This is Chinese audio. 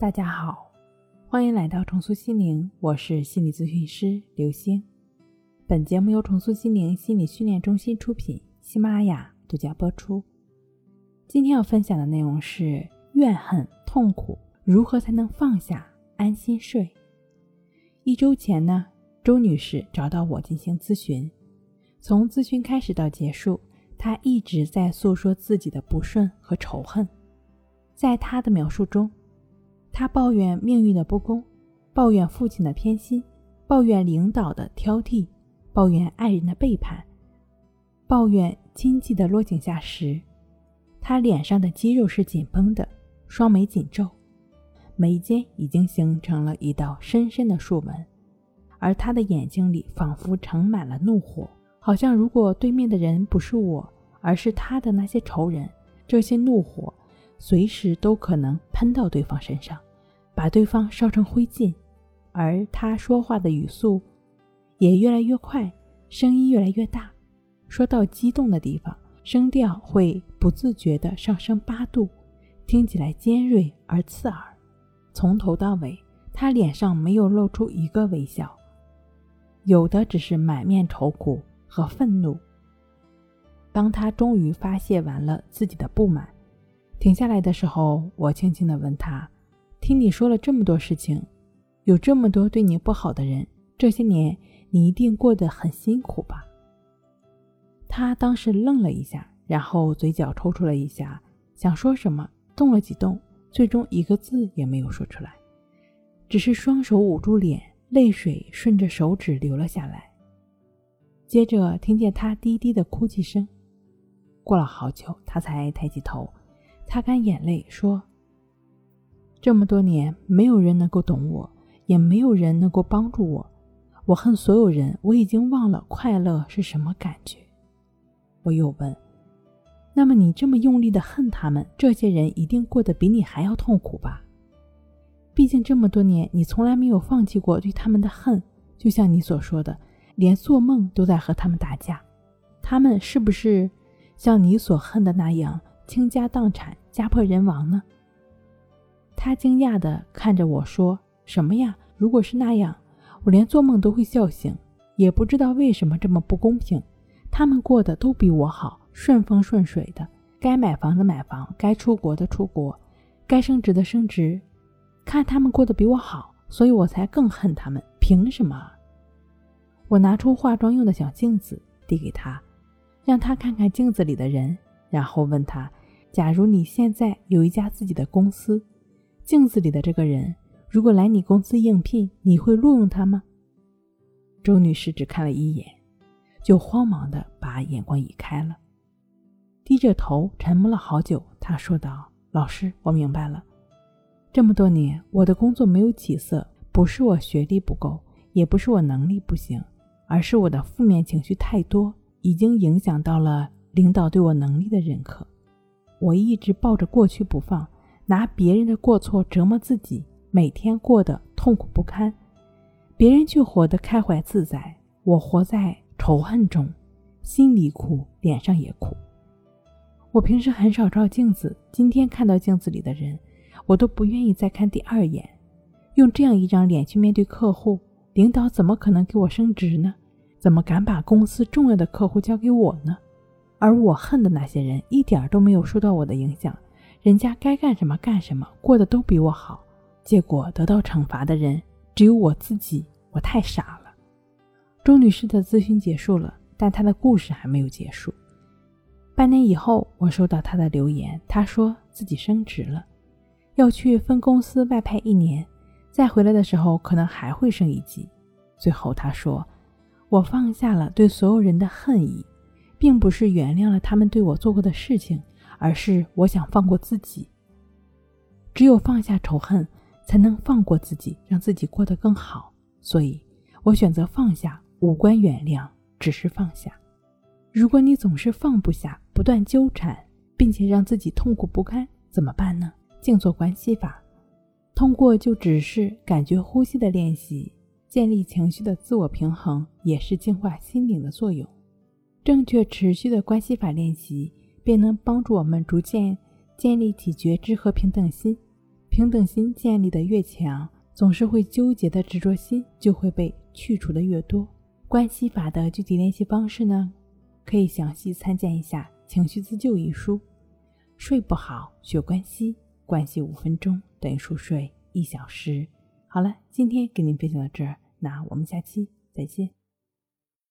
大家好，欢迎来到重塑心灵，我是心理咨询师刘星。本节目由重塑心灵心理训练中心出品，喜马拉雅独家播出。今天要分享的内容是怨恨、痛苦如何才能放下、安心睡。一周前呢，周女士找到我进行咨询，从咨询开始到结束，她一直在诉说自己的不顺和仇恨。在她的描述中，他抱怨命运的不公，抱怨父亲的偏心，抱怨领导的挑剔，抱怨爱人的背叛，抱怨经济的落井下石。他脸上的肌肉是紧绷的，双眉紧皱，眉间已经形成了一道深深的竖纹，而他的眼睛里仿佛盛满了怒火，好像如果对面的人不是我，而是他的那些仇人，这些怒火。随时都可能喷到对方身上，把对方烧成灰烬。而他说话的语速也越来越快，声音越来越大。说到激动的地方，声调会不自觉地上升八度，听起来尖锐而刺耳。从头到尾，他脸上没有露出一个微笑，有的只是满面愁苦和愤怒。当他终于发泄完了自己的不满。停下来的时候，我轻轻地问他：“听你说了这么多事情，有这么多对你不好的人，这些年你一定过得很辛苦吧？”他当时愣了一下，然后嘴角抽搐了一下，想说什么，动了几动，最终一个字也没有说出来，只是双手捂住脸，泪水顺着手指流了下来。接着听见他低低的哭泣声，过了好久，他才抬起头。擦干眼泪，说：“这么多年，没有人能够懂我，也没有人能够帮助我。我恨所有人，我已经忘了快乐是什么感觉。”我又问：“那么你这么用力的恨他们，这些人一定过得比你还要痛苦吧？毕竟这么多年，你从来没有放弃过对他们的恨，就像你所说的，连做梦都在和他们打架。他们是不是像你所恨的那样，倾家荡产？”家破人亡呢？他惊讶地看着我说：“什么呀？如果是那样，我连做梦都会笑醒。也不知道为什么这么不公平。他们过得都比我好，顺风顺水的，该买房的买房，该出国的出国，该升职的升职。看他们过得比我好，所以我才更恨他们。凭什么？”我拿出化妆用的小镜子递给他，让他看看镜子里的人，然后问他。假如你现在有一家自己的公司，镜子里的这个人如果来你公司应聘，你会录用他吗？周女士只看了一眼，就慌忙的把眼光移开了，低着头沉默了好久。她说道：“老师，我明白了。这么多年，我的工作没有起色，不是我学历不够，也不是我能力不行，而是我的负面情绪太多，已经影响到了领导对我能力的认可。”我一直抱着过去不放，拿别人的过错折磨自己，每天过得痛苦不堪，别人却活得开怀自在，我活在仇恨中，心里苦，脸上也苦。我平时很少照镜子，今天看到镜子里的人，我都不愿意再看第二眼。用这样一张脸去面对客户，领导怎么可能给我升职呢？怎么敢把公司重要的客户交给我呢？而我恨的那些人一点都没有受到我的影响，人家该干什么干什么，过得都比我好。结果得到惩罚的人只有我自己，我太傻了。周女士的咨询结束了，但她的故事还没有结束。半年以后，我收到她的留言，她说自己升职了，要去分公司外派一年，再回来的时候可能还会升一级。最后她说：“我放下了对所有人的恨意。”并不是原谅了他们对我做过的事情，而是我想放过自己。只有放下仇恨，才能放过自己，让自己过得更好。所以，我选择放下，无关原谅，只是放下。如果你总是放不下，不断纠缠，并且让自己痛苦不堪，怎么办呢？静坐观息法，通过就只是感觉呼吸的练习，建立情绪的自我平衡，也是净化心灵的作用。正确持续的关系法练习，便能帮助我们逐渐建立起觉知和平等心，平等心建立的越强，总是会纠结的执着心就会被去除的越多。关系法的具体练习方式呢，可以详细参见一下《情绪自救》一书。睡不好学关系，关系五分钟等于熟睡一小时。好了，今天跟您分享到这儿，那我们下期再见。